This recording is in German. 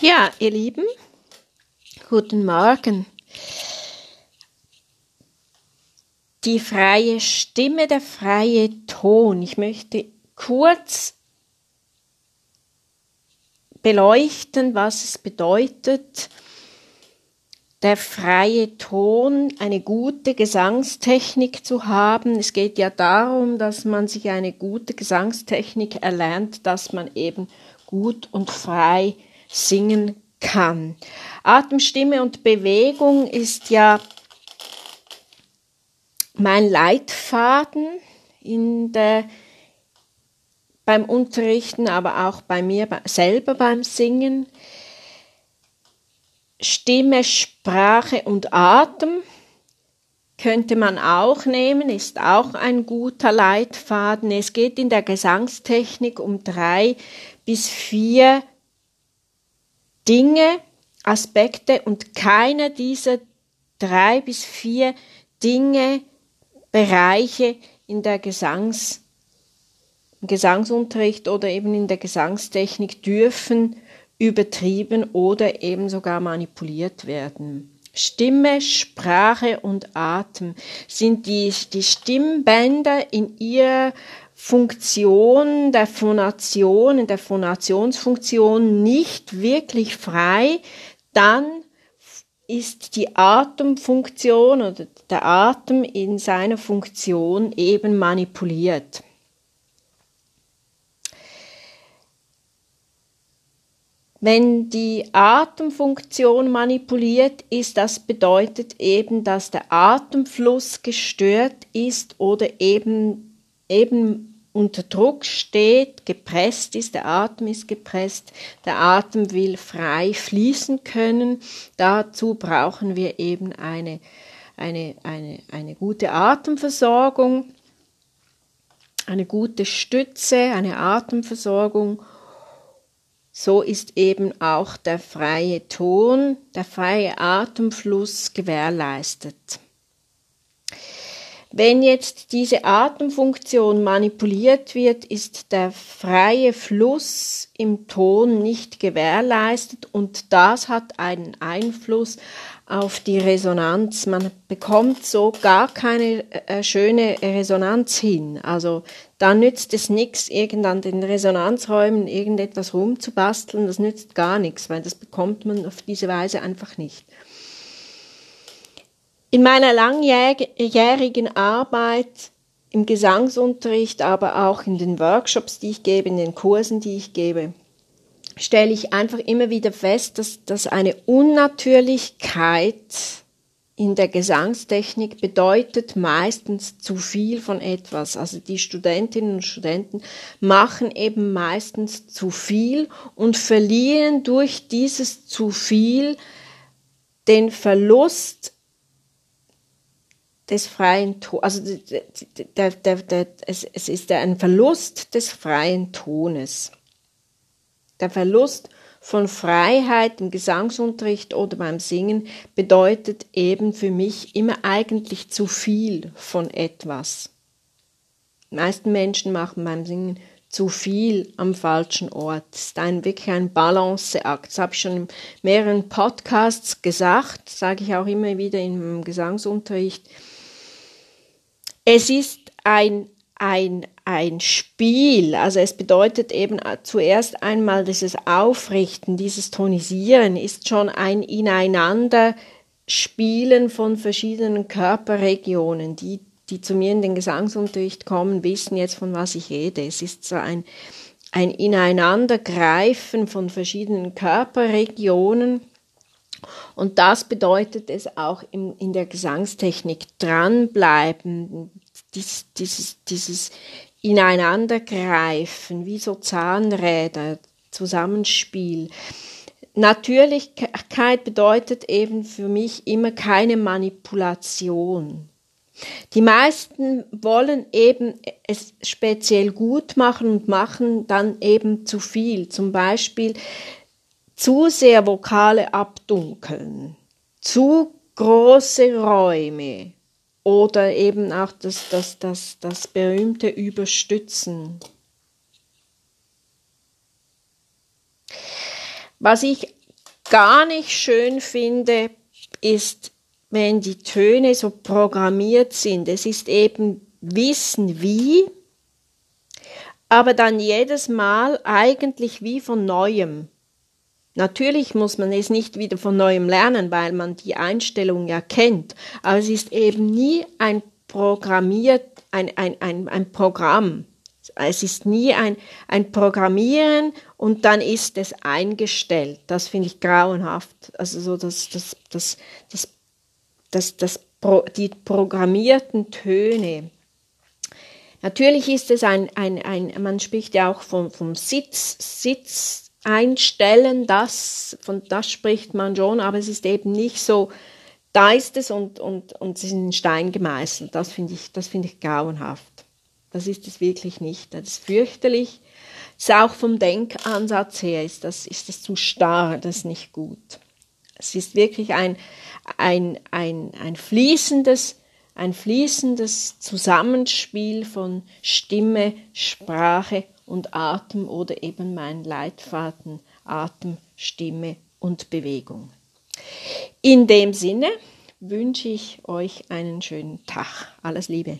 Ja, ihr Lieben, guten Morgen. Die freie Stimme, der freie Ton. Ich möchte kurz beleuchten, was es bedeutet, der freie Ton, eine gute Gesangstechnik zu haben. Es geht ja darum, dass man sich eine gute Gesangstechnik erlernt, dass man eben gut und frei singen kann. Atem, Stimme und Bewegung ist ja mein Leitfaden in der, beim Unterrichten, aber auch bei mir selber beim Singen. Stimme, Sprache und Atem könnte man auch nehmen, ist auch ein guter Leitfaden. Es geht in der Gesangstechnik um drei bis vier Dinge, Aspekte und keiner dieser drei bis vier Dinge, Bereiche in der Gesangs, im Gesangsunterricht oder eben in der Gesangstechnik dürfen übertrieben oder eben sogar manipuliert werden. Stimme, Sprache und Atem sind die, die Stimmbänder in ihrer Funktion der Phonation, in der Phonationsfunktion nicht wirklich frei, dann ist die Atemfunktion oder der Atem in seiner Funktion eben manipuliert. Wenn die Atemfunktion manipuliert ist, das bedeutet eben, dass der Atemfluss gestört ist oder eben, eben unter Druck steht, gepresst ist, der Atem ist gepresst, der Atem will frei fließen können. Dazu brauchen wir eben eine, eine, eine, eine gute Atemversorgung, eine gute Stütze, eine Atemversorgung so ist eben auch der freie Ton, der freie Atemfluss gewährleistet. Wenn jetzt diese Atemfunktion manipuliert wird, ist der freie Fluss im Ton nicht gewährleistet und das hat einen Einfluss auf die Resonanz. Man bekommt so gar keine äh, schöne Resonanz hin. Also da nützt es nichts, irgend an den Resonanzräumen irgendetwas rumzubasteln. Das nützt gar nichts, weil das bekommt man auf diese Weise einfach nicht. In meiner langjährigen Arbeit im Gesangsunterricht, aber auch in den Workshops, die ich gebe, in den Kursen, die ich gebe, stelle ich einfach immer wieder fest, dass, dass eine Unnatürlichkeit in der Gesangstechnik bedeutet meistens zu viel von etwas. Also die Studentinnen und Studenten machen eben meistens zu viel und verlieren durch dieses zu viel den Verlust des freien Tones. Also der, der, der, es, es ist ein Verlust des freien Tones. Der Verlust von Freiheit im Gesangsunterricht oder beim Singen bedeutet eben für mich immer eigentlich zu viel von etwas. Die meisten Menschen machen beim Singen zu viel am falschen Ort. Es ist ein, wirklich ein Balanceakt. Das habe ich schon in mehreren Podcasts gesagt, sage ich auch immer wieder im Gesangsunterricht. Es ist ein ein, ein Spiel. Also es bedeutet eben zuerst einmal dieses Aufrichten, dieses Tonisieren ist schon ein Ineinander Spielen von verschiedenen Körperregionen. Die, die zu mir in den Gesangsunterricht kommen, wissen jetzt, von was ich rede. Es ist so ein, ein Ineinandergreifen von verschiedenen Körperregionen. Und das bedeutet es auch in, in der Gesangstechnik dranbleiben, dies, dieses, dieses Ineinandergreifen, wie so Zahnräder, Zusammenspiel. Natürlichkeit bedeutet eben für mich immer keine Manipulation. Die meisten wollen eben es speziell gut machen und machen dann eben zu viel. Zum Beispiel zu sehr Vokale abdunkeln, zu große Räume, oder eben auch das, das, das, das berühmte Überstützen. Was ich gar nicht schön finde, ist, wenn die Töne so programmiert sind. Es ist eben Wissen wie, aber dann jedes Mal eigentlich wie von neuem. Natürlich muss man es nicht wieder von neuem lernen, weil man die Einstellung ja kennt, aber es ist eben nie ein programmiert, ein, ein, ein, ein Programm. Es ist nie ein, ein Programmieren und dann ist es eingestellt. Das finde ich grauenhaft. Also so das, das, das, das, das, das, die programmierten Töne. Natürlich ist es ein, ein, ein man spricht ja auch vom, vom Sitz, Sitz einstellen, das, von das spricht man schon, aber es ist eben nicht so, da ist es und, und, und es ist in Stein gemeißelt. Das finde ich, das finde ich grauenhaft. Das ist es wirklich nicht. Das ist fürchterlich. Das ist auch vom Denkansatz her ist das, ist das zu starr, das ist nicht gut. Es ist wirklich ein, ein, ein, ein fließendes, ein fließendes Zusammenspiel von Stimme, Sprache und Atem oder eben mein Leitfaden Atem, Stimme und Bewegung. In dem Sinne wünsche ich euch einen schönen Tag. Alles Liebe.